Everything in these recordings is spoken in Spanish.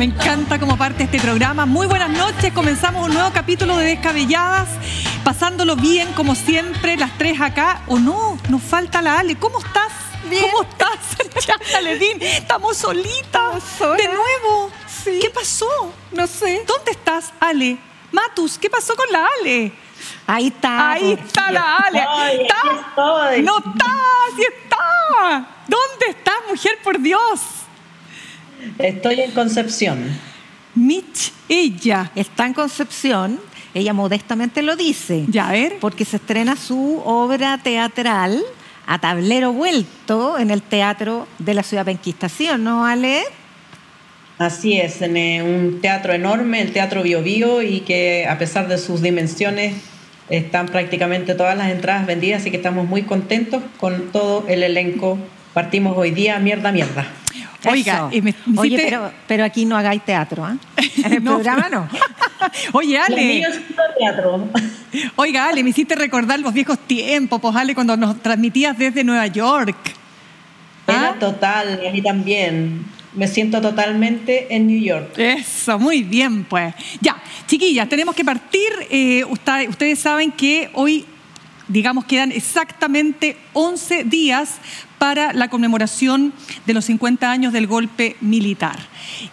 me encanta como parte de este programa. Muy buenas noches, comenzamos un nuevo capítulo de Descabelladas, pasándolo bien como siempre, las tres acá. ¿O no? Nos falta la Ale. ¿Cómo estás? ¿Cómo estás? ya, Ledín, estamos solitas. De nuevo. ¿Qué pasó? No sé. ¿Dónde estás, Ale? Matus, ¿qué pasó con la Ale? Ahí está. Ahí está la Ale. ¿Está? No está, sí está. ¿Dónde estás, mujer, por Dios? Estoy en Concepción. Mitch, ella. Está en Concepción. Ella modestamente lo dice. Ya, a ver. Porque se estrena su obra teatral a tablero vuelto en el Teatro de la Ciudad Penquistación, ¿no, Ale? Así es, en eh, un teatro enorme, el Teatro Bio, Bio y que a pesar de sus dimensiones están prácticamente todas las entradas vendidas, así que estamos muy contentos con todo el elenco. Partimos hoy día, mierda, mierda. Oiga, y me, Oye, pero, pero, aquí no hagáis teatro, ¿ah? En el programa no. Oye, Ale. Teatro. Oiga, Ale, me hiciste recordar los viejos tiempos, pues Ale, cuando nos transmitías desde Nueva York. Era ¿Ah? total, y a mí también. Me siento totalmente en New York. Eso, muy bien, pues. Ya, chiquillas, tenemos que partir. Eh, ustedes saben que hoy digamos, quedan exactamente 11 días para la conmemoración de los 50 años del golpe militar.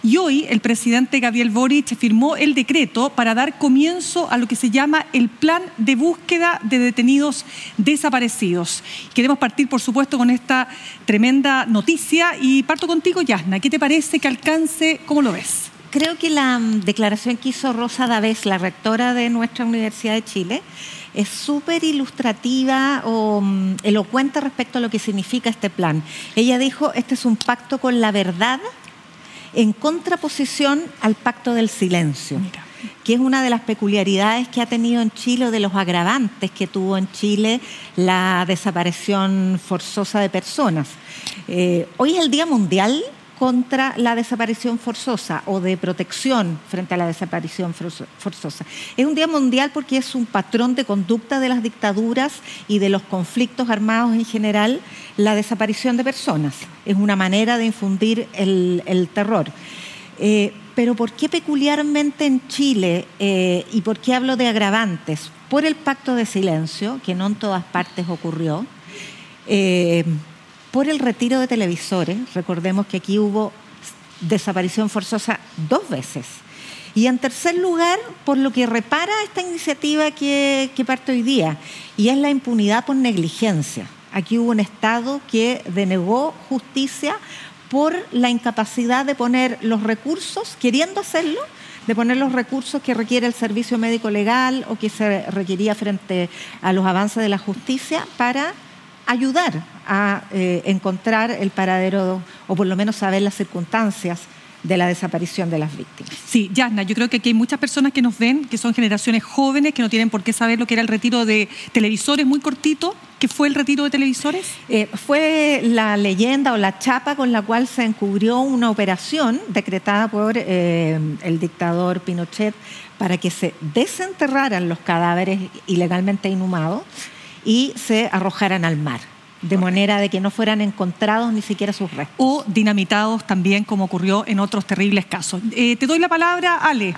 Y hoy el presidente Gabriel Boric firmó el decreto para dar comienzo a lo que se llama el plan de búsqueda de detenidos desaparecidos. Queremos partir, por supuesto, con esta tremenda noticia y parto contigo, Yasna. ¿Qué te parece que alcance? ¿Cómo lo ves? Creo que la declaración que hizo Rosa Davés, la rectora de nuestra Universidad de Chile, es súper ilustrativa o mm, elocuente respecto a lo que significa este plan. Ella dijo, este es un pacto con la verdad en contraposición al pacto del silencio. que es una de las peculiaridades que ha tenido en Chile o de los agravantes que tuvo en Chile la desaparición forzosa de personas. Eh, hoy es el Día Mundial contra la desaparición forzosa o de protección frente a la desaparición forzosa. Es un día mundial porque es un patrón de conducta de las dictaduras y de los conflictos armados en general, la desaparición de personas. Es una manera de infundir el, terror. Eh, pero ¿por qué peculiarmente en Chile eh, y por qué hablo de agravantes? Por el pacto de silencio, que no en todas partes ocurrió. Eh, por el retiro de televisores. Recordemos que aquí hubo desaparición forzosa dos veces. Y en tercer lugar, por lo que repara esta iniciativa que, parte hoy día, y es la impunidad por negligencia. Aquí hubo un Estado que denegó justicia por la incapacidad de poner los recursos, queriendo hacerlo, de poner los recursos que requiere el servicio médico legal o que se requería frente a los avances de la justicia para ayudar a eh, encontrar el paradero o por lo menos saber las circunstancias de la desaparición de las víctimas. Sí, Yasna, yo creo que aquí hay muchas personas que nos ven, que son generaciones jóvenes, que no tienen por qué saber lo que era el retiro de televisores muy cortito. ¿Qué fue el retiro de televisores? Eh, fue la leyenda o la chapa con la cual se encubrió una operación decretada por eh, el dictador Pinochet para que se desenterraran los cadáveres ilegalmente inhumados y se arrojaran al mar de manera de que no fueran encontrados ni siquiera sus restos. O dinamitados también, como ocurrió en otros terribles casos. Eh, te doy la palabra, Ale.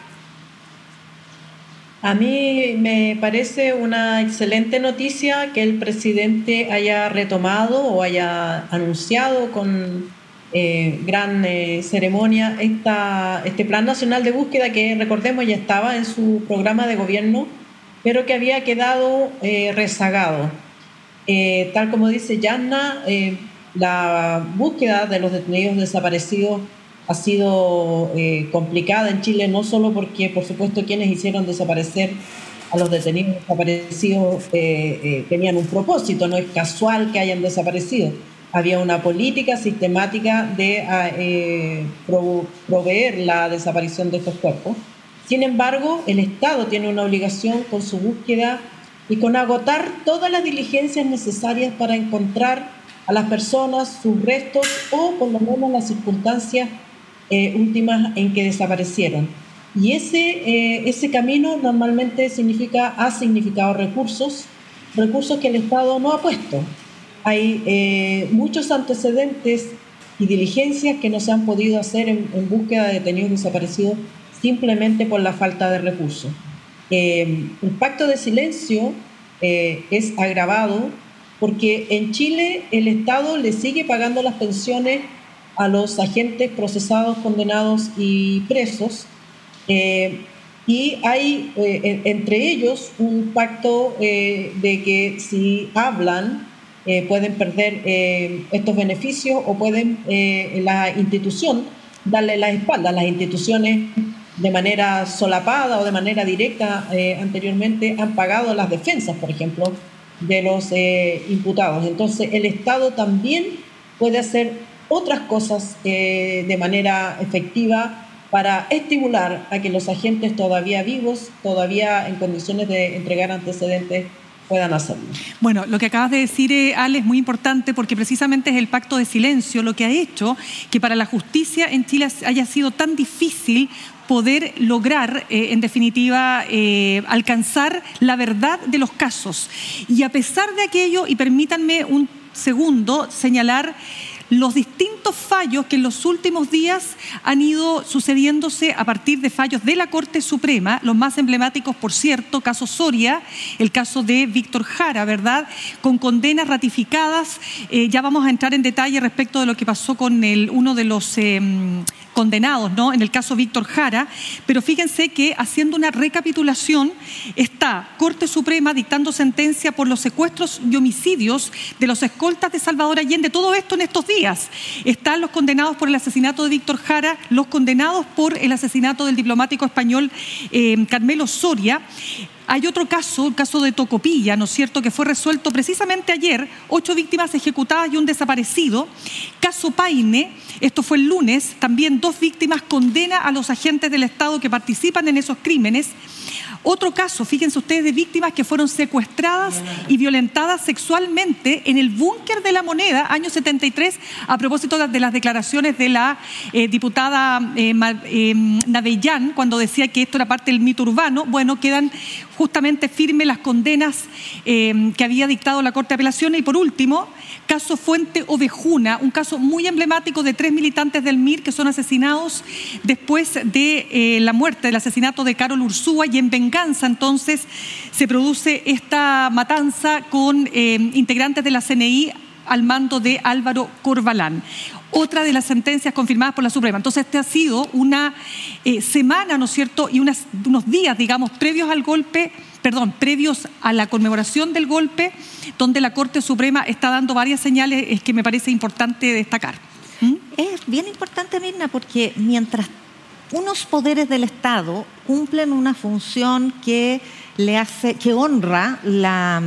A mí me parece una excelente noticia que el presidente haya retomado o haya anunciado con eh, gran eh, ceremonia esta, este Plan Nacional de Búsqueda que recordemos ya estaba en su programa de gobierno, pero que había quedado rezagado. Eh, tal como dice Yanna, eh, la búsqueda de los detenidos desaparecidos ha sido eh, complicada en Chile, no solo porque, por supuesto, quienes hicieron desaparecer a los detenidos desaparecidos tenían un propósito, no es casual que hayan desaparecido. Había una política sistemática de proveer la desaparición de estos cuerpos. Sin embargo, el Estado tiene una obligación con su búsqueda y con agotar todas las diligencias necesarias para encontrar a las personas, sus restos o por lo menos las circunstancias eh, últimas en que desaparecieron. Y ese, eh, ese camino normalmente ha significado recursos, recursos que el Estado no ha puesto. Hay eh, muchos antecedentes y diligencias que no se han podido hacer en, búsqueda de detenidos desaparecidos simplemente por la falta de recursos. Eh, el pacto de silencio eh, es agravado porque en Chile el Estado le sigue pagando las pensiones a los agentes procesados, condenados y presos. Eh, y hay entre ellos un pacto de que si hablan pueden perder estos beneficios o pueden la institución darle la espalda. Las instituciones de manera solapada o de manera directa eh, anteriormente han pagado las defensas, por ejemplo, de los eh, imputados. Entonces, el Estado también puede hacer otras cosas eh, de manera efectiva para estimular a que los agentes todavía vivos, todavía en condiciones de entregar antecedentes, puedan hacerlo. Bueno, lo que acabas de decir, eh, Ale, es muy importante porque precisamente es el pacto de silencio lo que ha hecho que para la justicia en Chile haya sido tan difícil poder lograr, eh, en definitiva, eh, alcanzar la verdad de los casos. Y a pesar de aquello, y permítanme un segundo señalar los distintos fallos que en los últimos días han ido sucediéndose a partir de fallos de la Corte Suprema, los más emblemáticos, por cierto, caso Soria, el caso de Víctor Jara, ¿verdad? Con condenas ratificadas. Eh, ya vamos a entrar en detalle respecto de lo que pasó con el, uno de los... Em, condenados, ¿no? En el caso Víctor Jara, pero fíjense que haciendo una recapitulación está Corte Suprema dictando sentencia por los secuestros y homicidios de los escoltas de Salvador Allende, todo esto en estos días. Están los condenados por el asesinato de Víctor Jara, los condenados por el asesinato del diplomático español eh, Carmelo Soria. Hay otro caso, el caso de Tocopilla, ¿no es cierto?, que fue resuelto precisamente ayer, ocho víctimas ejecutadas y un desaparecido. Caso Paine, esto fue el lunes, también dos víctimas condena a los agentes del Estado que participan en esos crímenes. Otro caso, fíjense ustedes, de víctimas que fueron secuestradas y violentadas sexualmente en el búnker de la moneda, año 73, a propósito de las declaraciones de la eh, diputada eh, eh, cuando decía que esto era parte del mito urbano. Bueno, quedan justamente firmes las condenas que había dictado la Corte de Apelaciones. Y por último, caso Fuente Ovejuna, un caso muy emblemático de tres militantes del MIR que son asesinados después de la muerte, del asesinato de Carol Ursúa y en venganza entonces se produce esta matanza con eh, integrantes de la CNI al mando de Álvaro Corbalán. Otra de las sentencias confirmadas por la Suprema. Entonces, este ha sido una eh, semana, ¿no es cierto? Y unos días, digamos, previos al golpe, perdón, previos a la conmemoración del golpe, donde la Corte Suprema está dando varias señales que me parece importante destacar. ¿Mm? Es bien importante, Mirna, porque mientras unos poderes del Estado cumplen una función que le hace, que honra la,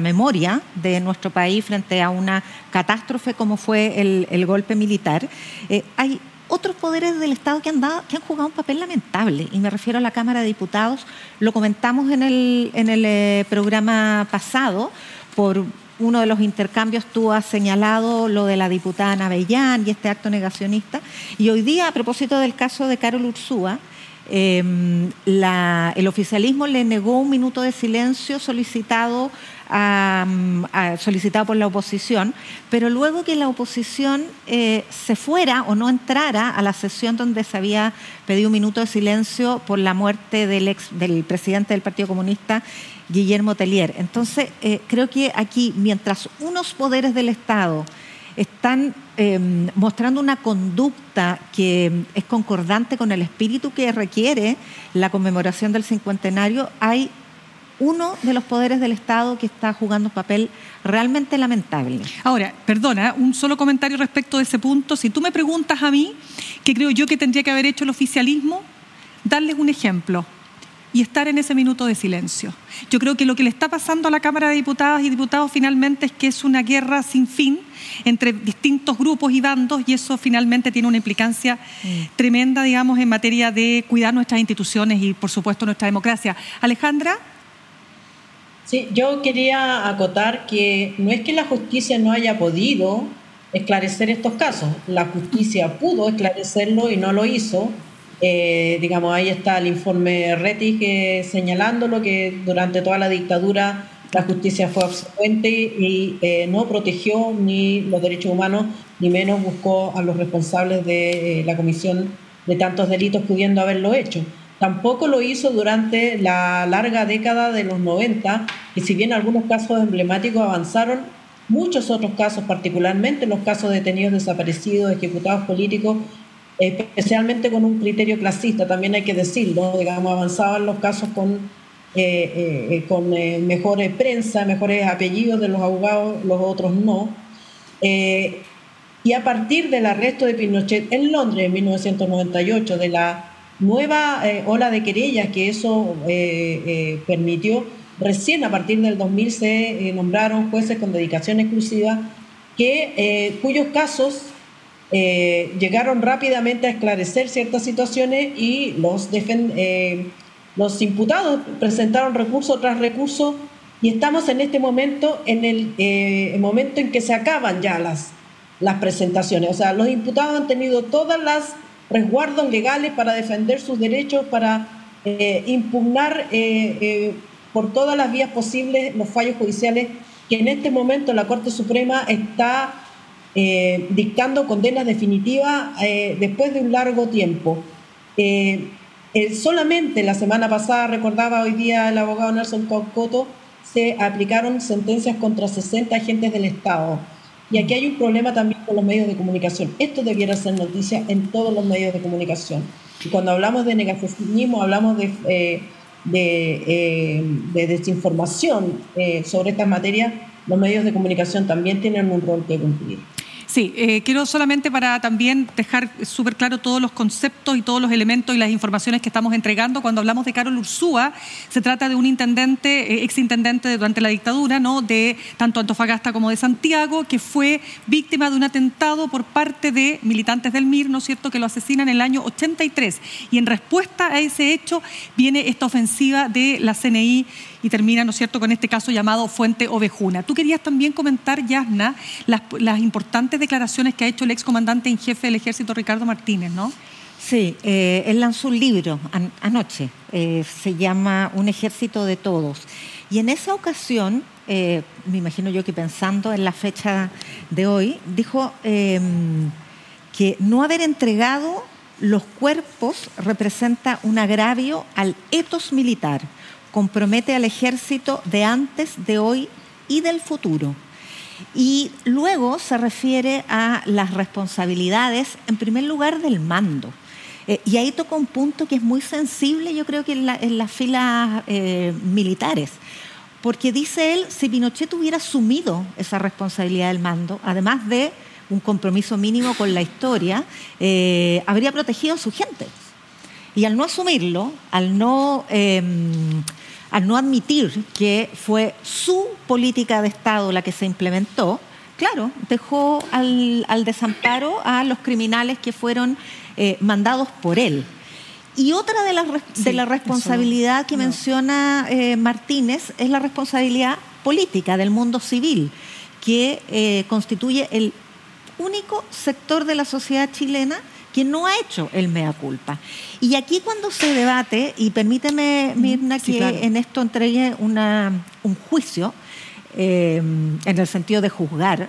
memoria de nuestro país frente a una catástrofe como fue el, golpe militar. Eh, hay otros poderes del Estado que han, dado, que han jugado un papel lamentable, y me refiero a la Cámara de Diputados, lo comentamos en el, en el eh, programa pasado, por uno de los intercambios tú has señalado lo de la diputada Navellán y este acto negacionista. Y hoy día, a propósito del caso de Carol Ursúa, em, el oficialismo le negó un minuto de silencio solicitado, solicitado por la oposición, pero luego que la oposición eh, se fuera o no entrara a la sesión donde se había pedido un minuto de silencio por la muerte del, ex, del presidente del Partido Comunista Guillermo Tellier. Entonces, eh, creo que aquí, mientras unos poderes del Estado están em, mostrando una conducta que es concordante con el espíritu que requiere la conmemoración del cincuentenario, hay uno de los poderes del Estado que está jugando un papel realmente lamentable. Ahora, perdona, un solo comentario respecto de ese punto. Si tú me preguntas a mí, ¿qué creo yo que tendría que haber hecho el oficialismo? Darles un ejemplo y estar en ese minuto de silencio. Yo creo que lo que le está pasando a la Cámara de Diputadas y Diputados finalmente es que es una guerra sin fin entre distintos grupos y bandos y eso finalmente tiene una implicancia mm. tremenda, digamos, en materia de cuidar nuestras instituciones y, por supuesto, nuestra democracia. Alejandra. Sí, yo quería acotar que no es que la justicia no haya podido esclarecer estos casos, la justicia pudo esclarecerlo y no lo hizo eh, digamos, ahí está el informe Rettig señalando lo que durante toda la dictadura la justicia fue absente y eh, no protegió ni los derechos humanos, ni menos buscó a los responsables de eh, la comisión de tantos delitos pudiendo haberlo hecho. Tampoco lo hizo durante la larga década de los 90, y si bien algunos casos emblemáticos avanzaron, muchos otros casos, particularmente los casos de detenidos desaparecidos, ejecutados políticos, especialmente con un criterio clasista, también hay que decirlo, digamos, avanzaban los casos con eh, eh, con eh, mejor prensa, mejores apellidos de los abogados, los otros no. y a partir del arresto de Pinochet en Londres en 1998, de la nueva ola de querellas que eso permitió, recién a partir del 2000 se nombraron jueces con dedicación exclusiva que, cuyos casos llegaron rápidamente a esclarecer ciertas situaciones y los defendieron los imputados presentaron recurso tras recurso y estamos en este momento en el, eh, momento en que se acaban ya las, las presentaciones. O sea, los imputados han tenido todas las resguardos legales para defender sus derechos, para eh, impugnar eh, por todas las vías posibles los fallos judiciales que en este momento la Corte Suprema está dictando condenas definitivas después de un largo tiempo. Eh, solamente la semana pasada, recordaba hoy día el abogado Nelson Cocoto, se aplicaron sentencias contra 60 agentes del Estado. Y aquí hay un problema también con los medios de comunicación. Esto debiera ser noticia en todos los medios de comunicación. Y cuando hablamos de negacionismo, hablamos de, eh, eh, de, desinformación sobre estas materias, los medios de comunicación también tienen un rol que cumplir. Sí, eh, quiero solamente para también dejar súper claro todos los conceptos y todos los elementos y las informaciones que estamos entregando. Cuando hablamos de Carol Ursúa, se trata de un intendente, eh, exintendente durante la dictadura, ¿no? de tanto Antofagasta como de Santiago, que fue víctima de un atentado por parte de militantes del MIR, ¿no es cierto?, que lo asesinan en el año 83. Y en respuesta a ese hecho viene esta ofensiva de la CNI y termina, ¿no es cierto?, con este caso llamado Fuente Ovejuna. Tú querías también comentar, Yasna, las, importantes declaraciones que ha hecho el excomandante en jefe del ejército, Ricardo Martínez, ¿no? Sí, eh, él lanzó un libro anoche, eh, se llama Un ejército de todos. Y en esa ocasión, eh, me imagino yo que pensando en la fecha de hoy, dijo em, que no haber entregado los cuerpos representa un agravio al etos militar compromete al ejército de antes, de hoy y del futuro. Y luego se refiere a las responsabilidades, en primer lugar, del mando. Eh, y ahí toca un punto que es muy sensible, yo creo que en, las filas eh, militares. Porque dice él, si Pinochet hubiera asumido esa responsabilidad del mando, además de un compromiso mínimo con la historia, eh, habría protegido a su gente. Y al no asumirlo, al no em, al no admitir que fue su política de Estado la que se implementó, claro, dejó al, desamparo a los criminales que fueron eh, mandados por él. Y otra de las de la responsabilidad que menciona eh, Martínez es la responsabilidad política del mundo civil, que eh, constituye el único sector de la sociedad chilena que no ha hecho el mea culpa. Y aquí cuando se debate, y permíteme, Mirna, que en esto entregue una, un juicio, eh, en el sentido de juzgar,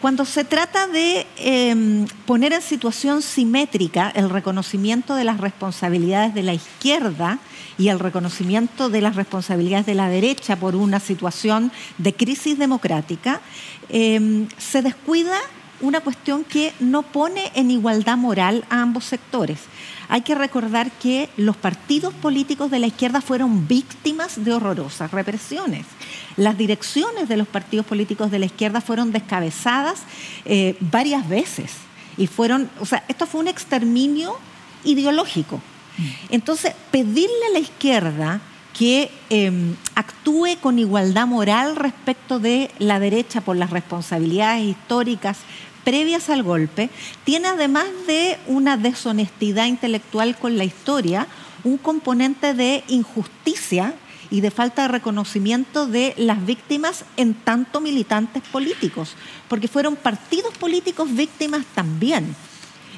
cuando se trata de em, poner en situación simétrica el reconocimiento de las responsabilidades de la izquierda y el reconocimiento de las responsabilidades de la derecha por una situación de crisis democrática, em, se descuida una cuestión que no pone en igualdad moral a ambos sectores. Hay que recordar que los partidos políticos de la izquierda fueron víctimas de horrorosas represiones. Las direcciones de los partidos políticos de la izquierda fueron descabezadas eh, varias veces. Y fueron, o sea, esto fue un exterminio ideológico. Mm. Entonces, pedirle a la izquierda que em, actúe con igualdad moral respecto de la derecha por las responsabilidades históricas previas al golpe, tiene además de una deshonestidad intelectual con la historia, un componente de injusticia y de falta de reconocimiento de las víctimas en tanto militantes políticos, porque fueron partidos políticos víctimas también.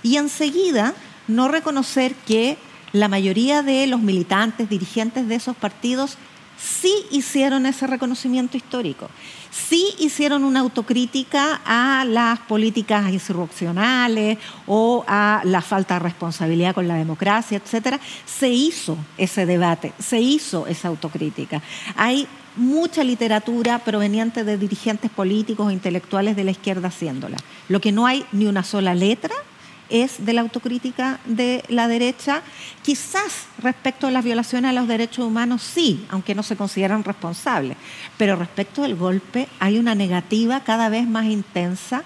Y enseguida no reconocer que la mayoría de los militantes, dirigentes de esos partidos sí hicieron ese reconocimiento histórico, sí hicieron una autocrítica a las políticas insurreccionales o a la falta de responsabilidad con la democracia, etcétera. Se hizo ese debate, se hizo esa autocrítica. Hay mucha literatura proveniente de dirigentes políticos o intelectuales de la izquierda haciéndola. Lo que no hay ni una sola letra es de la autocrítica de la derecha. Quizás respecto a las violaciones a los derechos humanos sí, aunque no se consideran responsables, pero respecto al golpe hay una negativa cada vez más intensa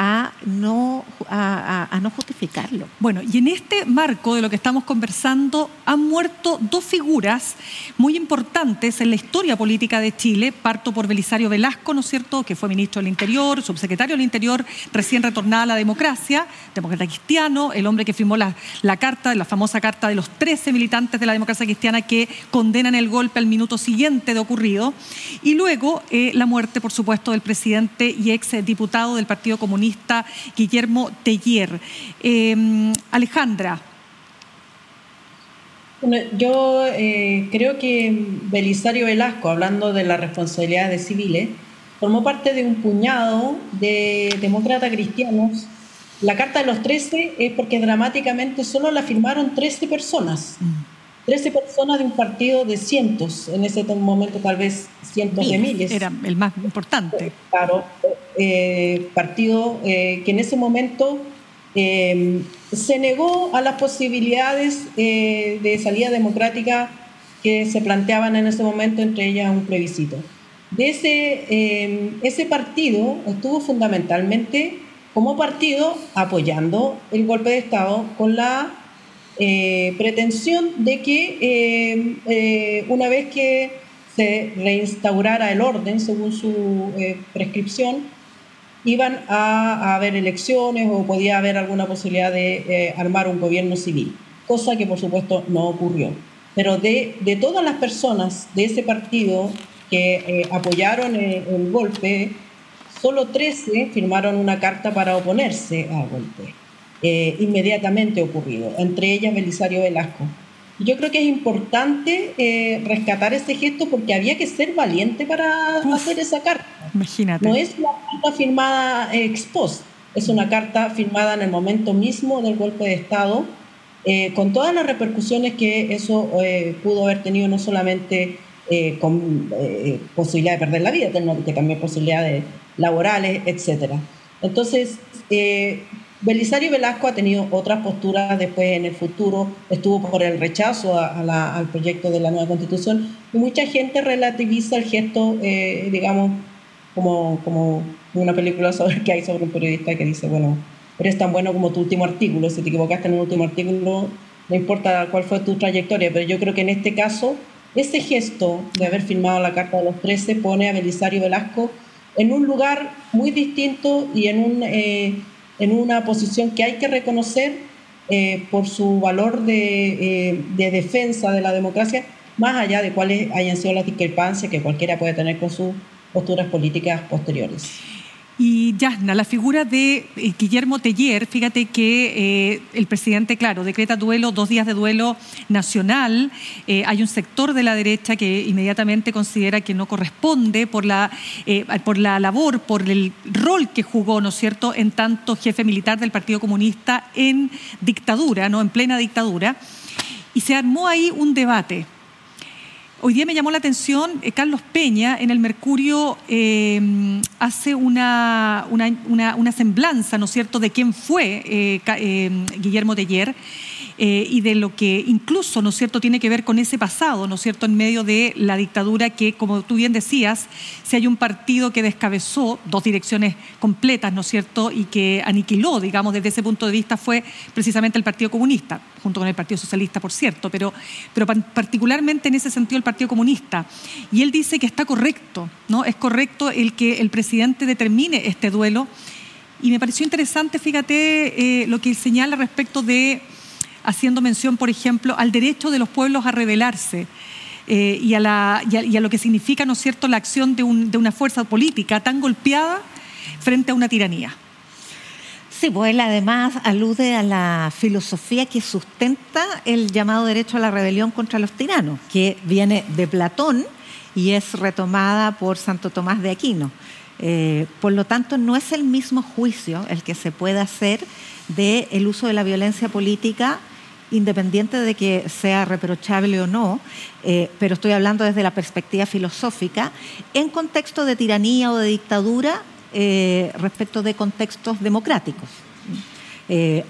a no, a, no justificarlo. Bueno, y en este marco de lo que estamos conversando han muerto dos figuras muy importantes en la historia política de Chile. Parto por Belisario Velasco, ¿no es cierto?, que fue ministro del Interior, subsecretario del Interior, recién retornada a la democracia, demócrata cristiano, el hombre que firmó la, la carta, la famosa carta de los 13 militantes de la democracia cristiana que condenan el golpe al minuto siguiente de ocurrido. Y luego eh, la muerte, por supuesto, del presidente y ex diputado del Partido Comunista Guillermo Teller. Em, Alejandra. yo eh, creo que Belisario Velasco, hablando de las responsabilidades civiles, formó parte de un puñado de demócratas cristianos. La Carta de los 13 es porque dramáticamente solo la firmaron 13 personas. 13 mm. personas de un partido de cientos, en ese momento tal vez cientos de miles. Era el más importante. Claro, eh, partido eh, que en ese momento eh, se negó a las posibilidades de salida democrática que se planteaban en ese momento, entre ellas un plebiscito. De ese, ese partido estuvo fundamentalmente como partido apoyando el golpe de Estado con la pretensión de que una vez que se reinstaurara el orden según su prescripción, iban a, haber elecciones o podía haber alguna posibilidad de eh, armar un gobierno civil, cosa que por supuesto no ocurrió. Pero de, de todas las personas de ese partido que eh, apoyaron el, golpe, solo 13 firmaron una carta para oponerse al golpe, eh, inmediatamente ocurrido, entre ellas Belisario Velasco. Yo creo que es importante eh, rescatar ese gesto porque había que ser valiente para hacer esa carta. Imagínate. No es una carta firmada ex post, es una carta firmada en el momento mismo del golpe de Estado, eh, con todas las repercusiones que eso eh, pudo haber tenido, no solamente con posibilidad de perder la vida, sino que también posibilidades laborales, etc. Entonces, Belisario Velasco ha tenido otras posturas después en el futuro, estuvo por el rechazo al proyecto de la nueva constitución. Y mucha gente relativiza el gesto, eh, digamos, como, como una película sobre, que hay sobre un periodista que dice, bueno, eres tan bueno como tu último artículo, si te equivocaste en el último artículo, no importa cuál fue tu trayectoria, pero yo creo que en este caso, ese gesto de haber firmado la Carta de los 13 pone a Belisario Velasco en un lugar muy distinto y en un... Eh, en una posición que hay que reconocer eh, por su valor de, eh, de, defensa de la democracia, más allá de cuáles hayan sido las discrepancias que cualquiera puede tener con sus posturas políticas posteriores. Y Yasna, la figura de eh, Guillermo Teller, fíjate que eh, el presidente, claro, decreta duelo, dos días de duelo nacional. Eh, hay un sector de la derecha que inmediatamente considera que no corresponde por la, por la labor, por el rol que jugó, ¿no es cierto?, en tanto jefe militar del Partido Comunista en dictadura, ¿no?, en plena dictadura. Y se armó ahí un debate Hoy día me llamó la atención eh, Carlos Peña en el Mercurio eh, hace una, una, semblanza, ¿no es cierto?, de quién fue eh, Guillermo Teller eh, y de lo que incluso, ¿no es cierto?, tiene que ver con ese pasado, ¿no es cierto?, en medio de la dictadura que, como tú bien decías, si hay un partido que descabezó dos direcciones completas, ¿no es cierto?, y que aniquiló, digamos, desde ese punto de vista fue precisamente el Partido Comunista, junto con el Partido Socialista, por cierto, pero, pero particularmente en ese sentido el Partido Comunista. Y él dice que está correcto, ¿no? Es correcto el que el presidente determine este duelo. Y me pareció interesante, fíjate, eh, lo que él señala respecto de haciendo mención, por ejemplo, al derecho de los pueblos a rebelarse. Eh, y, a lo que significa, ¿no es cierto?, la acción de, una fuerza política tan golpeada frente a una tiranía. Sí, pues él además alude a la filosofía que sustenta el llamado derecho a la rebelión contra los tiranos, que viene de Platón y es retomada por Santo Tomás de Aquino. Eh, por lo tanto, no es el mismo juicio el que se puede hacer del el uso de la violencia política independiente de que sea reprochable o no, eh, pero estoy hablando desde la perspectiva filosófica, en contexto de tiranía o de dictadura eh, respecto de contextos democráticos.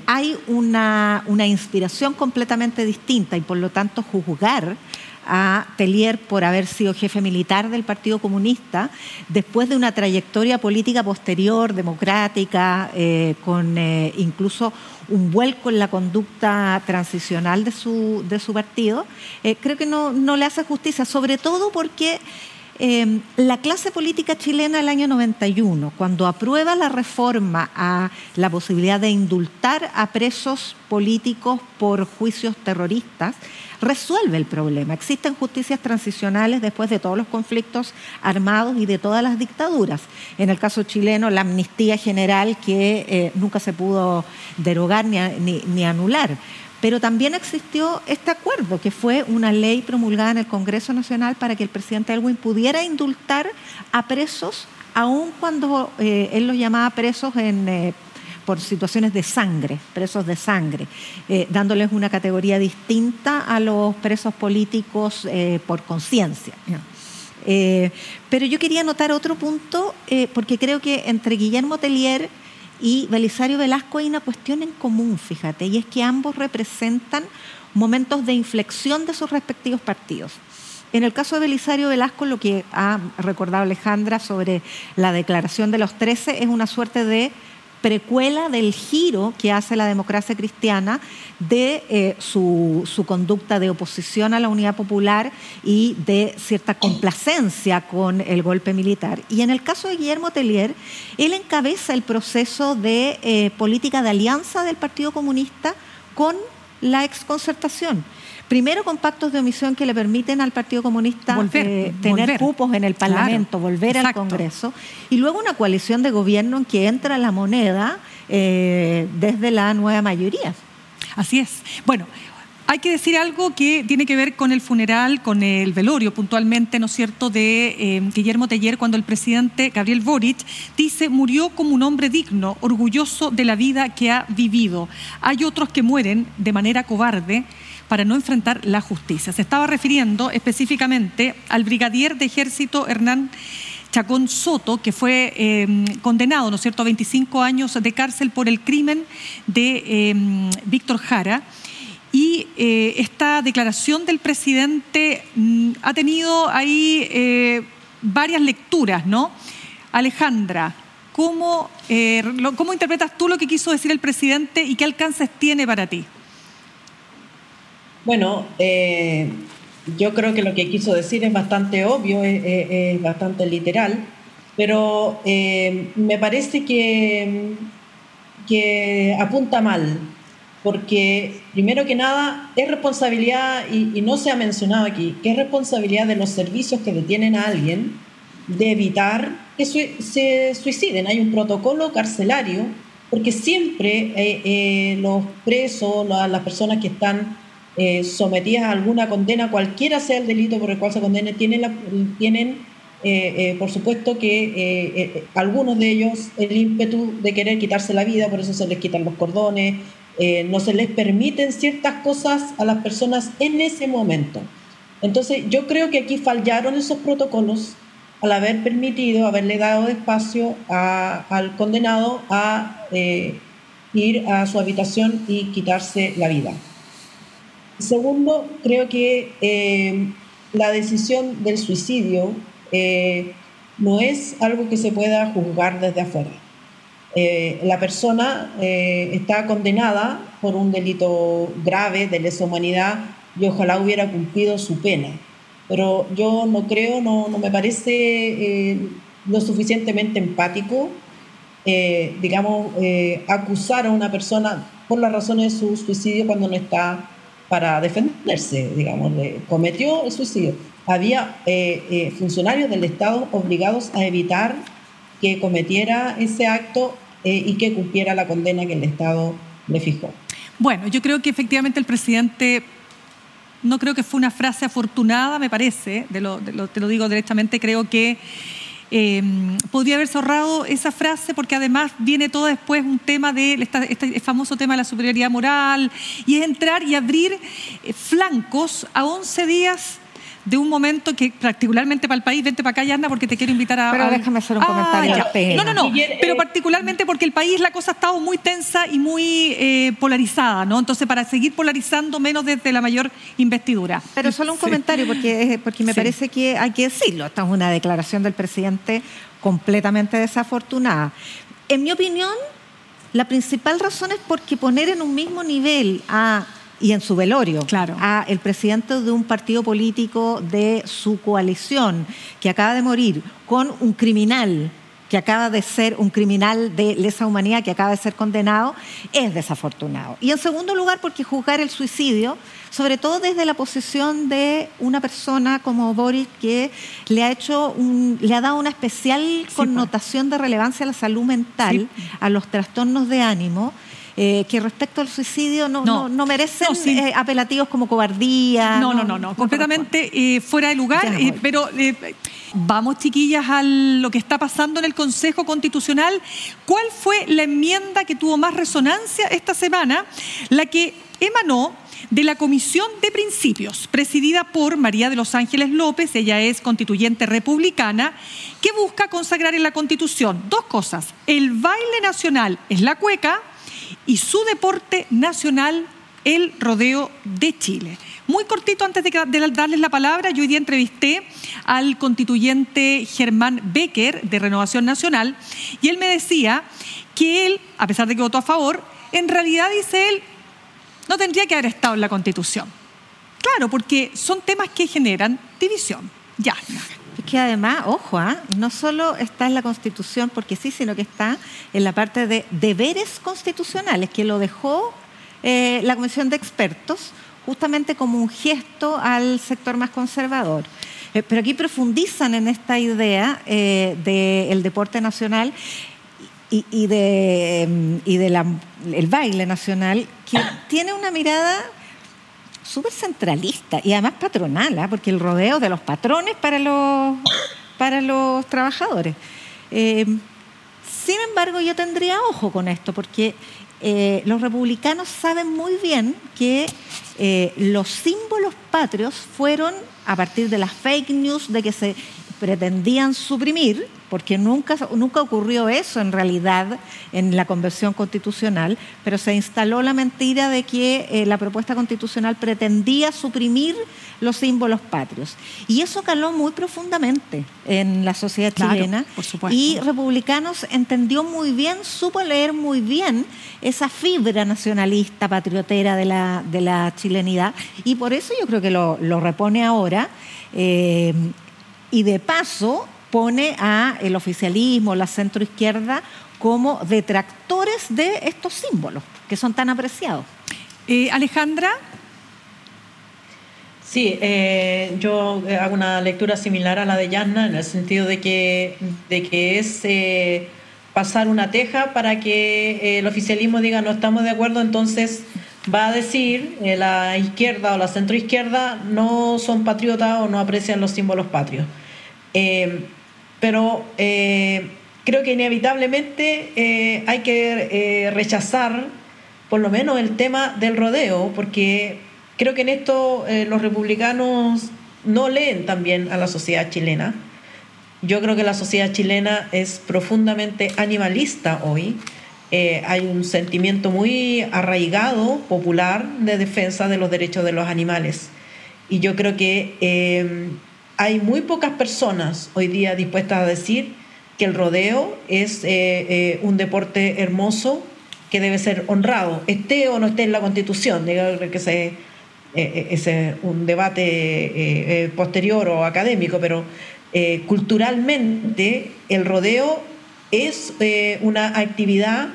hay una, una, inspiración completamente distinta y por lo tanto juzgar a Tellier por haber sido jefe militar del Partido Comunista, después de una trayectoria política posterior, democrática, eh, con eh, incluso un vuelco en la conducta transicional de su, de su partido, eh, creo que no, no le hace justicia, sobre todo porque la clase política chilena del año 91, cuando aprueba la reforma a la posibilidad de indultar a presos políticos por juicios terroristas, resuelve el problema. Existen justicias transicionales después de todos los conflictos armados y de todas las dictaduras. En el caso chileno, la amnistía general que eh, nunca se pudo derogar ni anular. Pero también existió este acuerdo, que fue una ley promulgada en el Congreso Nacional para que el presidente Elwin pudiera indultar a presos, aun cuando eh, él los llamaba presos en, eh, por situaciones de sangre, presos de sangre, eh, dándoles una categoría distinta a los presos políticos por conciencia. pero yo quería anotar otro punto, porque creo que entre Guillermo Tellier y Belisario Velasco hay una cuestión en común, fíjate, y es que ambos representan momentos de inflexión de sus respectivos partidos. En el caso de Belisario Velasco, lo que ha recordado Alejandra sobre la declaración de los 13 es una suerte de precuela del giro que hace la democracia cristiana de eh, su, conducta de oposición a la unidad popular y de cierta complacencia con el golpe militar. Y en el caso de Guillermo Tellier, él encabeza el proceso de eh, política de alianza del Partido Comunista con la exconcertación primero con pactos de omisión que le permiten al Partido Comunista eh, tener cupos en el Parlamento, volver al Congreso, y luego una coalición de gobierno en que entra la moneda eh, desde la nueva mayoría. Así es. Bueno, hay que decir algo que tiene que ver con el funeral, con el velorio puntualmente, ¿no es cierto?, de eh, Guillermo Teller, cuando el presidente Gabriel Boric dice, murió como un hombre digno, orgulloso de la vida que ha vivido. Hay otros que mueren de manera cobarde para no enfrentar la justicia. Se estaba refiriendo específicamente al brigadier de ejército Hernán Chacón Soto, que fue em, condenado, ¿no es cierto?, a 25 años de cárcel por el crimen de em, Víctor Jara. Y eh, esta declaración del presidente mm, ha tenido ahí eh, varias lecturas, ¿no? Alejandra, ¿cómo, eh, ¿cómo interpretas tú lo que quiso decir el presidente y qué alcances tiene para ti? Bueno, eh, yo creo que lo que quiso decir es bastante obvio, es, bastante literal, pero eh, me parece que, que apunta mal, porque primero que nada es responsabilidad, y, no se ha mencionado aquí, que es responsabilidad de los servicios que detienen a alguien de evitar que se suiciden. Hay un protocolo carcelario, porque siempre eh, los presos, las personas que están eh, sometidas a alguna condena, cualquiera sea el delito por el cual se condene, tienen, tienen eh, eh, por supuesto que algunos de ellos el ímpetu de querer quitarse la vida, por eso se les quitan los cordones, no se les permiten ciertas cosas a las personas en ese momento. Entonces yo creo que aquí fallaron esos protocolos al haber permitido, haberle dado espacio al condenado a ir a su habitación y quitarse la vida. Segundo, creo que eh, la decisión del suicidio eh, no es algo que se pueda juzgar desde afuera. Eh, la persona está condenada por un delito grave de lesa humanidad y ojalá hubiera cumplido su pena. Pero yo no creo, no, no me parece lo suficientemente empático, digamos, acusar a una persona por las razones de su suicidio cuando no está para defenderse, digamos, cometió el suicidio. Había eh, eh, funcionarios del Estado obligados a evitar que cometiera ese acto eh, y que cumpliera la condena que el Estado le fijó. Bueno, yo creo que efectivamente el presidente no creo que fue una frase afortunada, me parece, te lo digo directamente, creo que eh, podría haberse ahorrado esa frase porque además viene todo después un tema de este famoso tema de la superioridad moral y es entrar y abrir eh, flancos a 11 días de un momento que particularmente para el país, vente para acá, anda porque te quiero invitar a... Pero déjame hacer un ah, comentario. No, no, no, pero particularmente porque el país la cosa ha estado muy tensa y muy eh, polarizada, ¿no? Entonces, para seguir polarizando menos desde la mayor investidura. Pero solo un comentario, porque, porque me parece que hay que decirlo. Esta es una declaración del presidente completamente desafortunada. En mi opinión, la principal razón es porque poner en un mismo nivel a y en su velorio claro. a el presidente de un partido político de su coalición que acaba de morir con un criminal que acaba de ser un criminal de lesa humanidad que acaba de ser condenado, es desafortunado. Y en segundo lugar, porque juzgar el suicidio, sobre todo desde la posición de una persona como Boris, que le ha hecho le ha dado una especial connotación de relevancia a la salud mental, a los trastornos de ánimo, eh, que respecto al suicidio no, no, merecen eh, apelativos como cobardía. No, no, no, no, completamente eh, fuera de lugar. pero vamos, chiquillas, a lo que está pasando en el Consejo Constitucional. ¿Cuál fue la enmienda que tuvo más resonancia esta semana? La que emanó de la Comisión de Principios, presidida por María de los Ángeles López, ella es constituyente republicana, que busca consagrar en la Constitución dos cosas. El baile nacional es la cueca y su deporte nacional, el rodeo de Chile. Muy cortito antes de, darles la palabra, yo hoy día entrevisté al constituyente Germán Becker de Renovación Nacional y él me decía que él, a pesar de que votó a favor, en realidad dice él, no tendría que haber estado en la Constitución. Claro, porque son temas que generan división. Ya que además, ojo, ¿ah? no solo está en la Constitución porque sí, sino que está en la parte de deberes constitucionales, que lo dejó eh, la Comisión de Expertos justamente como un gesto al sector más conservador. Eh, pero aquí profundizan en esta idea eh, del deporte nacional y, y de, y de el baile nacional, que tiene una mirada súper centralista y además patronal, ¿ah? porque el rodeo de los patrones para los, para los trabajadores. Eh, sin embargo, yo tendría ojo con esto, porque eh, los republicanos saben muy bien que eh, los símbolos patrios fueron, a partir de las fake news de que se pretendían suprimir, porque nunca, nunca ocurrió eso en realidad en la conversión constitucional, pero se instaló la mentira de que eh, la propuesta constitucional pretendía suprimir los símbolos patrios. Y eso caló muy profundamente en la sociedad chilena. Y Republicanos entendió muy bien, supo leer muy bien esa fibra nacionalista, patriotera de la, de la chilenidad, y por eso yo creo que lo, repone ahora. Eh, y de paso pone a el oficialismo, la centroizquierda, como detractores de estos símbolos que son tan apreciados. Eh, Alejandra. Sí, eh, yo hago una lectura similar a la de Yasna en el sentido de que, de que es eh, pasar una teja para que el oficialismo diga no estamos de acuerdo, entonces va a decir la izquierda o la centroizquierda no son patriotas o no aprecian los símbolos patrios pero eh, creo que inevitablemente eh, hay que eh, rechazar por lo menos el tema del rodeo, porque creo que en esto los republicanos no leen también a la sociedad chilena. Yo creo que la sociedad chilena es profundamente animalista hoy. hay un sentimiento muy arraigado, popular, de defensa de los derechos de los animales. Y yo creo que hay muy pocas personas hoy día dispuestas a decir que el rodeo es eh, eh, un deporte hermoso que debe ser honrado, esté o no esté en la Constitución, que se, eh, es un debate posterior o académico, pero culturalmente el rodeo es una actividad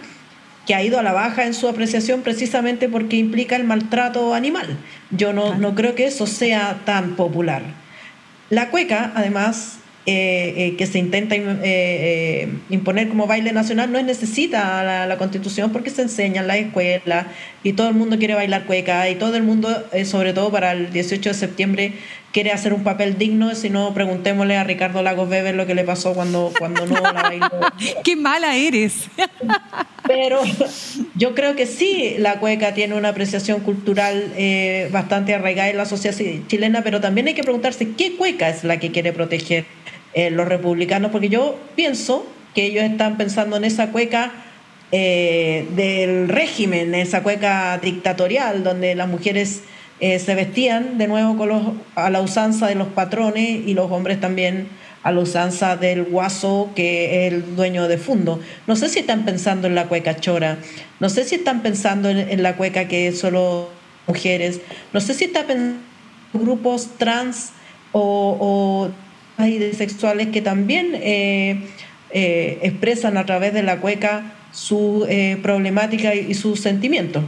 que ha ido a la baja en su apreciación precisamente porque implica el maltrato animal. Yo no, no creo que eso sea tan popular. La cueca, además, eh, eh, que se intenta eh, imponer como baile nacional no es necesita la, la, constitución porque se enseña en la escuela y todo el mundo quiere bailar cueca y todo el mundo, sobre todo para el 18 de septiembre, quiere hacer un papel digno, si no, preguntémosle a Ricardo Lagos Weber lo que le pasó cuando, cuando no la bailó. ¡Qué mala eres! Pero yo creo que sí, la cueca tiene una apreciación cultural bastante arraigada en la sociedad chilena, pero también hay que preguntarse qué cueca es la que quiere proteger eh, los republicanos, porque yo pienso que ellos están pensando en esa cueca eh, del régimen, esa cueca dictatorial, donde las mujeres eh, se vestían de nuevo con los, a la usanza de los patrones y los hombres también a la usanza del guaso que es el dueño de fondo. No sé si están pensando en la cueca chora, no sé si están pensando en, la cueca que es solo mujeres, no sé si están pensando en grupos trans o y sexuales que también eh, eh, expresan a través de la cueca su eh, problemática y, sus sentimientos.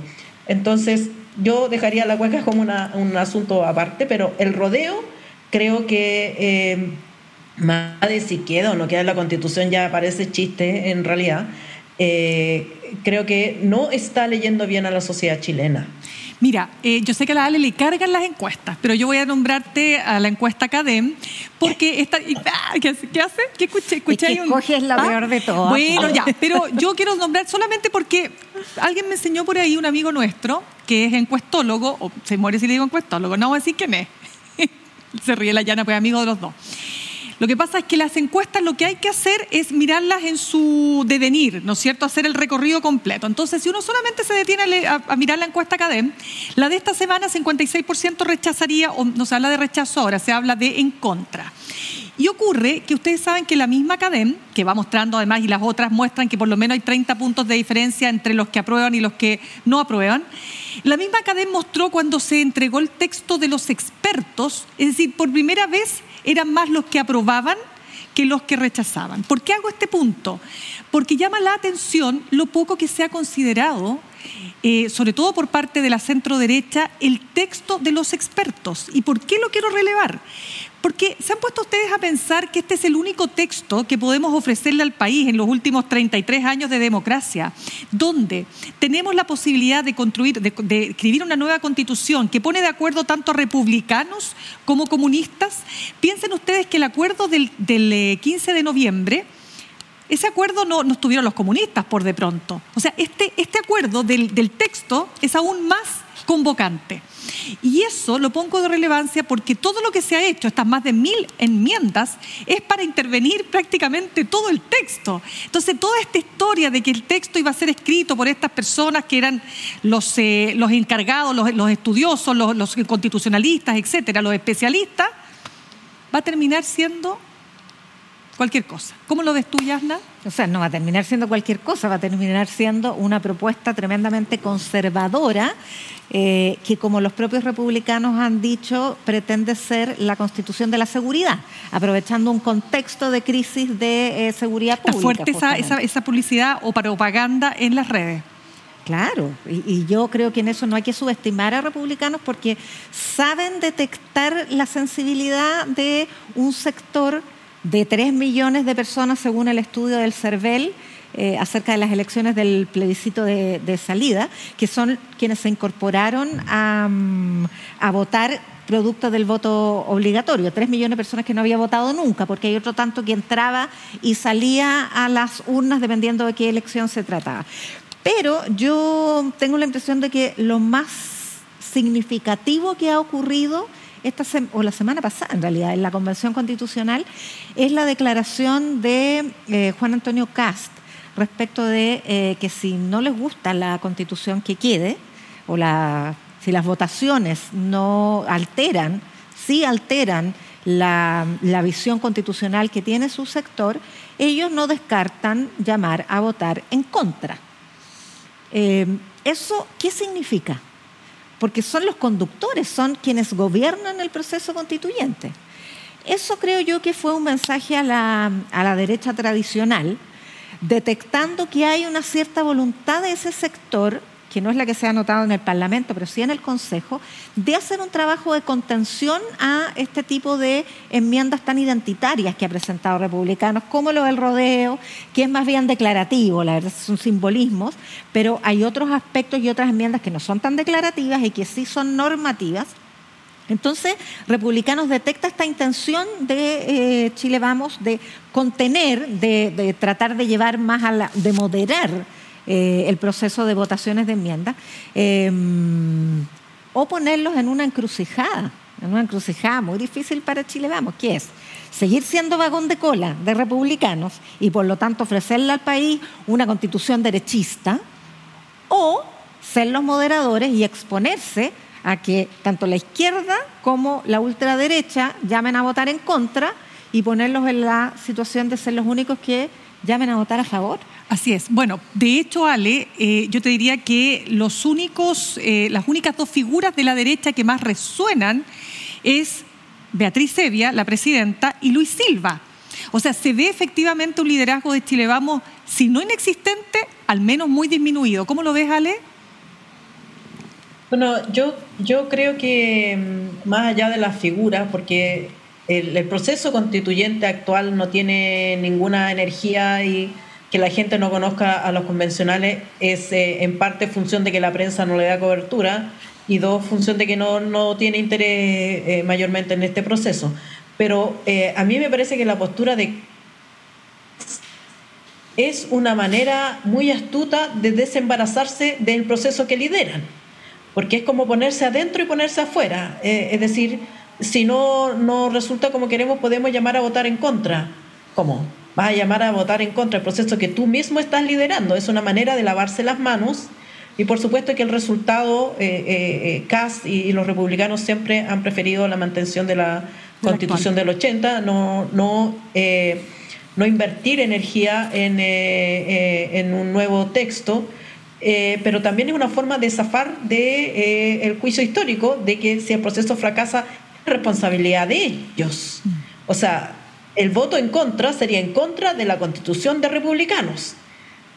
Entonces, yo dejaría la cueca como un asunto aparte, pero el rodeo creo que más de si queda o no queda en la constitución ya parece chiste en realidad. creo que no está leyendo bien a la sociedad chilena. Mira, eh, yo sé que a la Ale le cargan las encuestas, pero yo voy a nombrarte a la encuesta CADEM porque esta, ah, ¿qué, hace? ¿Qué escuché? escuché es que es la ¿Ah? peor de todas. Bueno, ya, pero yo quiero nombrar solamente porque alguien me enseñó por ahí, un amigo nuestro, que es encuestólogo, o se muere si le digo encuestólogo, no voy a decir quién es. se ríe la llana, pues amigo de los dos. Lo que pasa es que las encuestas lo que hay que hacer es mirarlas en su devenir, ¿no es cierto? Hacer el recorrido completo. Entonces, si uno solamente se detiene a, mirar la encuesta CADEM, la de esta semana 56% rechazaría, o no se habla de rechazo ahora, se habla de en contra. Y ocurre que ustedes saben que la misma CADEM, que va mostrando además y las otras muestran que por lo menos hay 30 puntos de diferencia entre los que aprueban y los que no aprueban, la misma CADEM mostró cuando se entregó el texto de los expertos, es decir, por primera vez eran más los que aprobaban que los que rechazaban. ¿Por qué hago este punto? Porque llama la atención lo poco que se ha considerado, eh, sobre todo por parte de la centro derecha, el texto de los expertos. ¿Y por qué lo quiero relevar? Porque se han puesto ustedes a pensar que este es el único texto que podemos ofrecerle al país en los últimos 33 años de democracia, donde tenemos la posibilidad de construir, de, escribir una nueva constitución que pone de acuerdo tanto republicanos como comunistas. Piensen ustedes que el acuerdo del, 15 eh, de noviembre ese acuerdo no, no, estuvieron los comunistas por de pronto. O sea, este, este acuerdo del, del texto es aún más convocante. Y eso lo pongo de relevancia porque todo lo que se ha hecho, estas más de mil enmiendas, es para intervenir prácticamente todo el texto. Entonces, toda esta historia de que el texto iba a ser escrito por estas personas que eran los, eh, los encargados, los, los estudiosos, los, los constitucionalistas, etcétera, los especialistas, va a terminar siendo cualquier cosa. ¿Cómo lo ves tú, Yasna? O sea, no va a terminar siendo cualquier cosa, va a terminar siendo una propuesta tremendamente conservadora eh, que, como los propios republicanos han dicho, pretende ser la constitución de la seguridad, aprovechando un contexto de crisis de eh, seguridad pública. Está fuerte esa, esa, publicidad o propaganda en las redes. Claro, y, y, yo creo que en eso no hay que subestimar a republicanos porque saben detectar la sensibilidad de un sector de 3 millones de personas, según el estudio del CERVEL, eh, acerca de las elecciones del plebiscito de, salida, que son quienes se incorporaron a, mm, a votar producto del voto obligatorio. Tres millones de personas que no había votado nunca, porque hay otro tanto que entraba y salía a las urnas dependiendo de qué elección se trataba. Pero yo tengo la impresión de que lo más significativo que ha ocurrido esta o la semana pasada en realidad en la Convención Constitucional es la declaración de eh, Juan Antonio Cast respecto de eh, que si no les gusta la constitución que quede o si las votaciones no alteran, si alteran la, visión constitucional que tiene su sector, ellos no descartan llamar a votar en contra. Eh, ¿Eso qué significa? Porque son los conductores, son quienes gobiernan el proceso constituyente. Eso creo yo que fue un mensaje a la, a la derecha tradicional, detectando que hay una cierta voluntad de ese sector que no es la que se ha anotado en el Parlamento, pero sí en el Consejo, de hacer un trabajo de contención a este tipo de enmiendas tan identitarias que ha presentado republicanos, como lo del rodeo, que es más bien declarativo, la verdad son simbolismos, pero hay otros aspectos y otras enmiendas que no son tan declarativas y que sí son normativas. Entonces, Republicanos detecta esta intención de eh, Chile Vamos de contener, de, tratar de llevar más a la, de moderar eh, el proceso de votaciones de enmienda, em, o ponerlos en una encrucijada, en una encrucijada muy difícil para Chile. Vamos, que es seguir siendo vagón de cola de republicanos y por lo tanto ofrecerle al país una constitución derechista, o ser los moderadores y exponerse a que tanto la izquierda como la ultraderecha llamen a votar en contra y ponerlos en la situación de ser los únicos que llamen a votar a favor. Así es. Bueno, de hecho, Ale, eh, yo te diría que los únicos, eh, las únicas dos figuras de la derecha que más resuenan es Beatriz Sevia, la presidenta, y Luis Silva. O sea, se ve efectivamente un liderazgo de Chile Vamos, si no inexistente, al menos muy disminuido. ¿Cómo lo ves, Ale? Bueno, yo, yo creo que mm, más allá de las figuras, porque el, proceso constituyente actual no tiene ninguna energía y que la gente no conozca a los convencionales es eh, en parte función de que la prensa no le da cobertura y dos, función de que no, no tiene interés eh, mayormente en este proceso. Pero eh, a mí me parece que la postura de es una manera muy astuta de desembarazarse del proceso que lideran porque es como ponerse adentro y ponerse afuera. Es decir, si no, no resulta como queremos, podemos llamar a votar en contra. ¿Cómo? Vas a llamar a votar en contra el proceso que tú mismo estás liderando. Es una manera de lavarse las manos. Y por supuesto que el resultado, eh, eh, CAS y, los republicanos siempre han preferido la mantención de la constitución del 80, no, no, no invertir energía en, en un nuevo texto eh, pero también es una forma de zafar del de, eh, juicio histórico de que si el proceso fracasa, responsabilidad de ellos. O sea, el voto en contra sería en contra de la constitución de republicanos.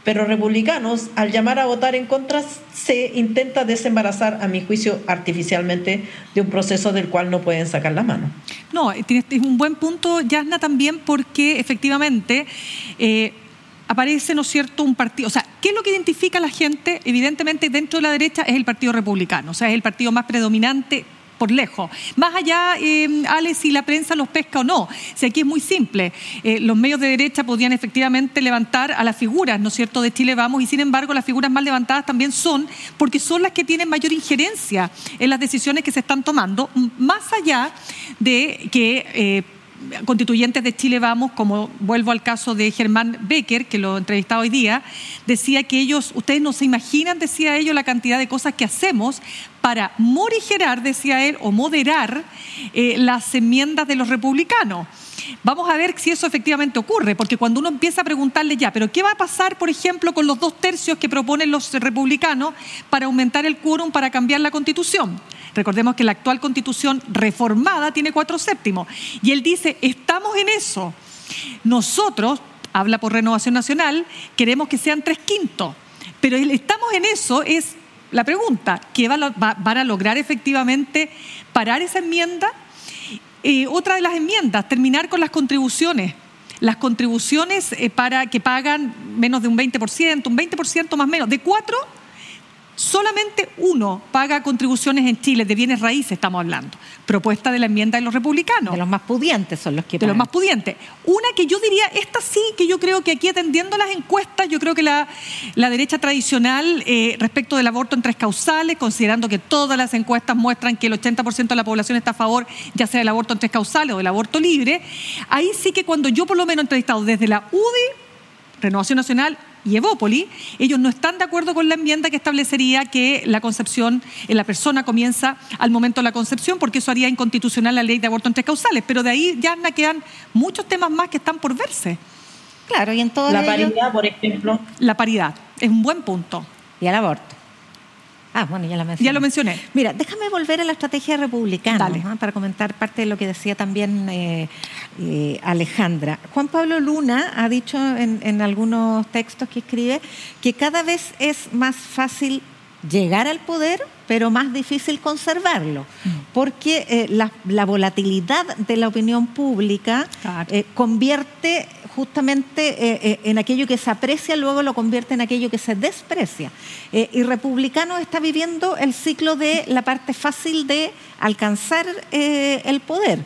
Pero republicanos, al llamar a votar en contra, se intenta desembarazar, a mi juicio, artificialmente de un proceso del cual no pueden sacar la mano. No, es un buen punto, Yasna, también porque efectivamente... Eh, aparece, ¿no es cierto?, un partido. O sea, ¿qué es lo que identifica a la gente? Evidentemente, dentro de la derecha es el Partido Republicano, o sea, es el partido más predominante por lejos. Más allá, eh, Ale, si la prensa los pesca o no. Si aquí es muy simple. Eh, los medios de derecha podían efectivamente levantar a las figuras, ¿no es cierto?, de Chile Vamos, y sin embargo las figuras más levantadas también son porque son las que tienen mayor injerencia en las decisiones que se están tomando, más allá de que... Eh, constituyentes de Chile Vamos, como vuelvo al caso de Germán Becker, que lo entrevistaba hoy día, decía que ellos, ustedes no se imaginan, decía ellos, la cantidad de cosas que hacemos para morigerar, decía él, o moderar eh, las enmiendas de los republicanos. Vamos a ver si eso efectivamente ocurre, porque cuando uno empieza a preguntarle ya, pero ¿qué va a pasar, por ejemplo, con los dos tercios que proponen los republicanos para aumentar el quórum para cambiar la constitución? Recordemos que la actual constitución reformada tiene cuatro séptimos. Y él dice, estamos en eso. Nosotros, habla por Renovación Nacional, queremos que sean tres quintos. Pero estamos en eso es la pregunta, ¿qué van a lograr efectivamente parar esa enmienda? Eh, otra de las enmiendas, terminar con las contribuciones. Las contribuciones eh, para que pagan menos de un 20%, un 20% más menos, de cuatro Solamente uno paga contribuciones en Chile, de bienes raíces estamos hablando. Propuesta de la enmienda de los republicanos. De los más pudientes son los que De los más pudientes. Una que yo diría, esta sí, que yo creo que aquí atendiendo las encuestas, yo creo que la, derecha tradicional eh, respecto del aborto en tres causales, considerando que todas las encuestas muestran que el 80% de la población está a favor, ya sea del aborto en tres causales o del aborto libre, ahí sí que cuando yo por lo menos he entrevistado desde la UDI, Renovación Nacional y Evópoli, ellos no están de acuerdo con la enmienda que establecería que la concepción en la persona comienza al momento de la concepción, porque eso haría inconstitucional la ley de aborto en tres causales. Pero de ahí ya quedan muchos temas más que están por verse. Claro, y en todo La paridad, por ejemplo. La paridad, es un buen punto. Y el aborto. Ah, bueno, ya la mencioné. Ya lo mencioné. Mira, déjame volver a la estrategia republicana para comentar parte de lo que decía también eh, eh, Alejandra. Juan Pablo Luna ha dicho en, algunos textos que escribe que cada vez es más fácil llegar al poder, pero más difícil conservarlo, mm. porque eh, la, volatilidad de la opinión pública eh, convierte justamente eh, en aquello que se aprecia, luego lo convierte en aquello que se desprecia. y Republicano está viviendo el ciclo de la parte fácil de alcanzar el poder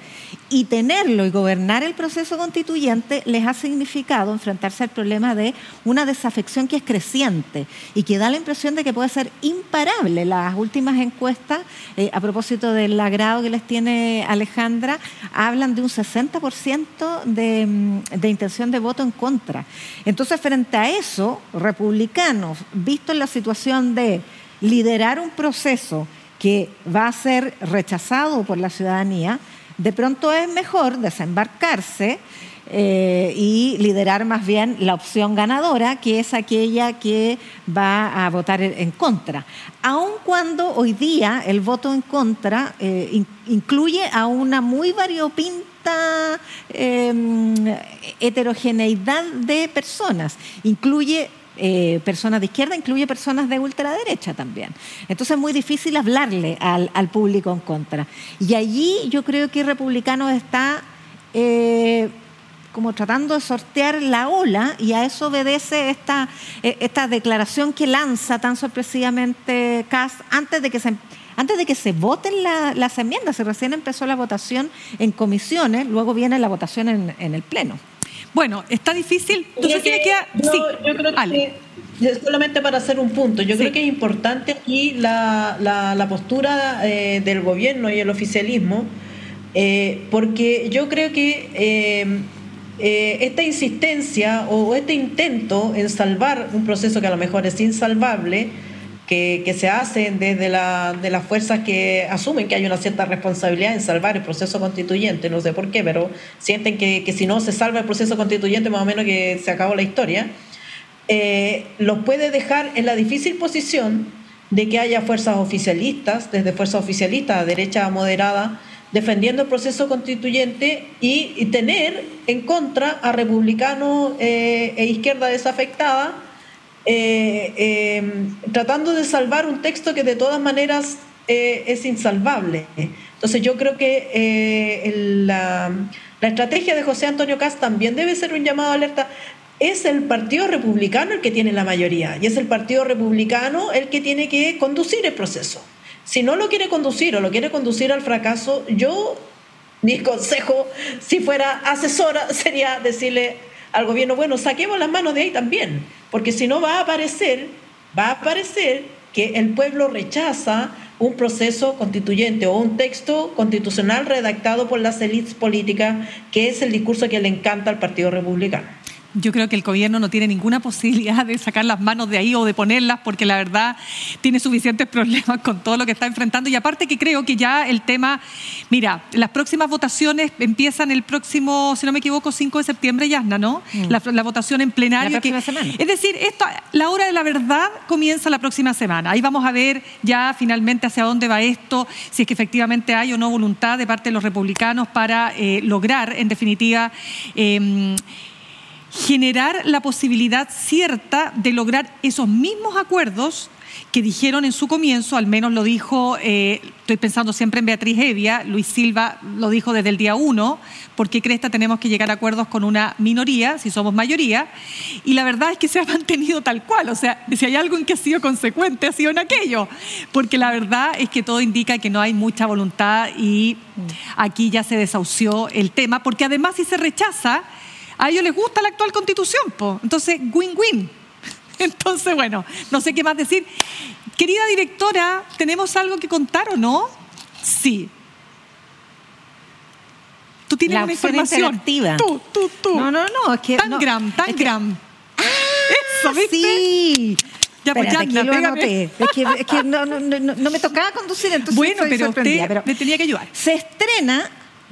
y tenerlo y gobernar el proceso constituyente les ha significado enfrentarse al problema de una desafección que es creciente y que da la impresión de que puede ser imparable. Las últimas encuestas, eh, a propósito del agrado que les tiene Alejandra, hablan de un 60% de, mm, de intención de voto en contra. Entonces, frente a eso, republicanos, visto en la situación de liderar un proceso que va a ser rechazado por la ciudadanía, de pronto es mejor desembarcarse eh, y liderar más bien la opción ganadora, que es aquella que va a votar en contra. Aun cuando hoy día el voto en contra eh, incluye a una muy variopinta em, heterogeneidad de personas, incluye eh, personas de izquierda, incluye personas de ultraderecha también. Entonces es muy difícil hablarle al, público en contra. Y allí yo creo que Republicano está eh, como tratando de sortear la ola y a eso obedece esta, eh, esta declaración que lanza tan sorpresivamente Kass antes de que se antes de que se voten las enmiendas, se recién empezó la votación en comisiones, luego viene la votación en el Pleno. Bueno, está difícil. Entonces que. sí, yo creo que solamente para hacer un punto, yo creo que es importante aquí la, la, postura eh, del gobierno y el oficialismo, eh, porque yo creo que eh, esta insistencia o este intento en salvar un proceso que a lo mejor es insalvable, que, se hacen desde la, de las fuerzas que asumen que hay una cierta responsabilidad en salvar el proceso constituyente, no sé por qué, pero sienten que, que si no se salva el proceso constituyente, más o menos que se acabó la historia, eh, los puede dejar en la difícil posición de que haya fuerzas oficialistas, desde fuerzas oficialistas a derecha moderada, defendiendo el proceso constituyente y, tener en contra a republicanos eh, e izquierda desafectada eh, em, tratando de salvar un texto que de todas maneras eh, es insalvable. Entonces yo creo que eh, la, estrategia de José Antonio Cast también debe ser un llamado alerta. Es el Partido Republicano el que tiene la mayoría y es el Partido Republicano el que tiene que conducir el proceso. Si no lo quiere conducir o lo quiere conducir al fracaso, yo, mi consejo, si fuera asesora, sería decirle al gobierno, bueno, saquemos las manos de ahí también, porque si no va a aparecer, va a aparecer que el pueblo rechaza un proceso constituyente o un texto constitucional redactado por las élites políticas, que es el discurso que le encanta al Partido Republicano. Yo creo que el gobierno no tiene ninguna posibilidad de sacar las manos de ahí o de ponerlas porque la verdad tiene suficientes problemas con todo lo que está enfrentando y aparte que creo que ya el tema, mira, las próximas votaciones empiezan el próximo, si no me equivoco, 5 de septiembre, Yasna, ¿no? Mm. La, votación en plenario. Es decir, esto, la hora de la verdad comienza la próxima semana. Ahí vamos a ver ya finalmente hacia dónde va esto, si es que efectivamente hay o no voluntad de parte de los republicanos para eh, lograr, en definitiva, eh, generar la posibilidad cierta de lograr esos mismos acuerdos que dijeron en su comienzo, al menos lo dijo, eh, estoy pensando siempre en Beatriz Evia, Luis Silva lo dijo desde el día uno, porque Cresta tenemos que llegar a acuerdos con una minoría, si somos mayoría, y la verdad es que se ha mantenido tal cual, o sea, si hay algo en que ha sido consecuente, ha sido en aquello, porque la verdad es que todo indica que no hay mucha voluntad y aquí ya se desahució el tema, porque además si se rechaza, a ellos les gusta la actual constitución, po. entonces win-win. Entonces, bueno, no sé qué más decir. Querida directora, ¿tenemos algo que contar o no? Sí. Tú tienes la una información. Tú, tú, tú. No, no, no. Es que, Tangram, no, Tangram. Es Eso, ¿viste? Sí. Ya, pues ya, pégame. Es que, es que no, no, no, me tocaba conducir, entonces bueno, pero usted pero me tenía que ayudar. Se estrena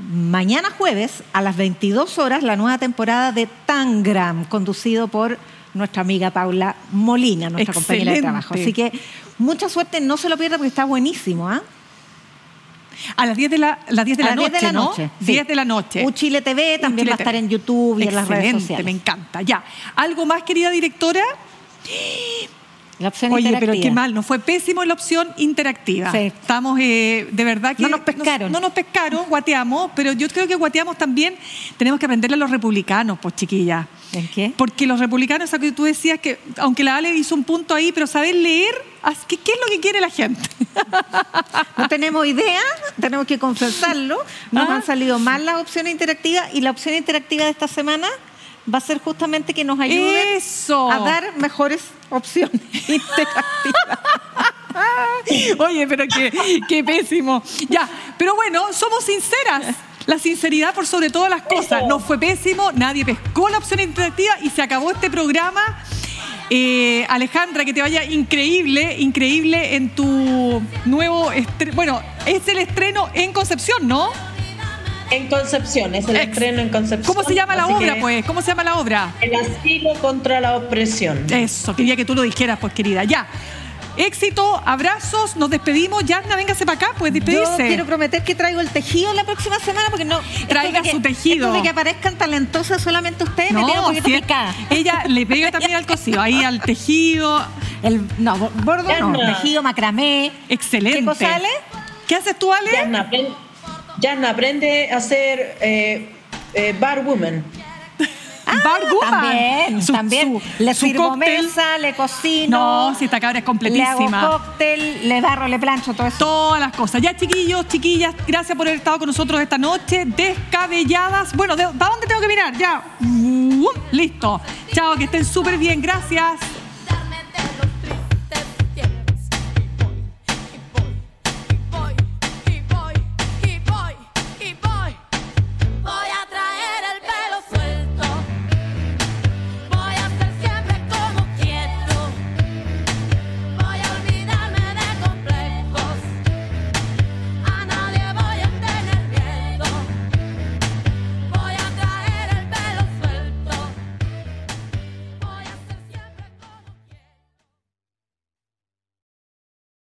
mañana jueves a las 22 horas la nueva temporada de Tangram, conducido por nuestra amiga Paula Molina, nuestra compañera de trabajo. Así que mucha suerte, no se lo pierda porque está buenísimo. ¿ah? A las 10 de la, las 10 de, la, noche, de la noche, 10 de la noche. Uchile TV también va a estar en YouTube y en las redes sociales. Me encanta. Ya. ¿Algo más, querida directora? La opción Oye, interactiva. pero qué mal, nos fue pésimo la opción interactiva. Sí. Estamos, eh, de verdad que... No nos pescaron. No, nos pescaron, guateamos, pero yo creo que guateamos también, tenemos que aprenderle a los republicanos, pues chiquilla. ¿En qué? Porque los republicanos, eso que tú decías, que aunque la Ale hizo un punto ahí, pero saber leer, haz- ¿qué, qué es lo que quiere la gente? No tenemos idea, tenemos que confesarlo. Nos Ah. han salido mal las opciones interactivas y la opción interactiva de esta semana va a ser justamente que nos ayude Eso. a dar mejores opciones interactivas. Oye, pero qué, qué pésimo. Ya, pero bueno, somos sinceras. La sinceridad por sobre todas las cosas. No fue pésimo, nadie pescó la opción interactiva y se acabó este programa. Eh, Alejandra, que te vaya increíble, increíble en tu nuevo estreno. Bueno, es el estreno en Concepción, ¿no? En Concepción, es el Ex- estreno en Concepción. ¿Cómo se llama la así obra, pues? ¿Cómo se llama la obra? El asilo contra la opresión. Eso, quería que tú lo dijeras, pues, querida. Ya. Éxito, abrazos, nos despedimos. Yasna, véngase para acá, pues Yo despedirse. quiero prometer que traigo el tejido la próxima semana porque no. Traiga de que- su tejido. esto de que aparezcan talentosas solamente ustedes me tiene un poquito si picada. ella le pega también al cosido, ahí al tejido. El, no, bordo no, tejido, macramé. Excelente. ¿Qué cosa, Ale? ¿Qué haces tú, Ale? Yasna, Yasna, aprende a ser eh, eh, bar woman. Bar Woman. También, Su- también. su- le su sirvo cóctel. mesa, le cocino. No, si esta cabra es Le hago completísima. cóctel, le barro, le plancho, todo eso. Todas las cosas. Ya, chiquillos, chiquillas, gracias por haber estado con nosotros esta noche. Descabelladas. Bueno, ¿de, ¿para dónde tengo que mirar? Ya. Uh, listo. Chao, que estén súper bien. Gracias.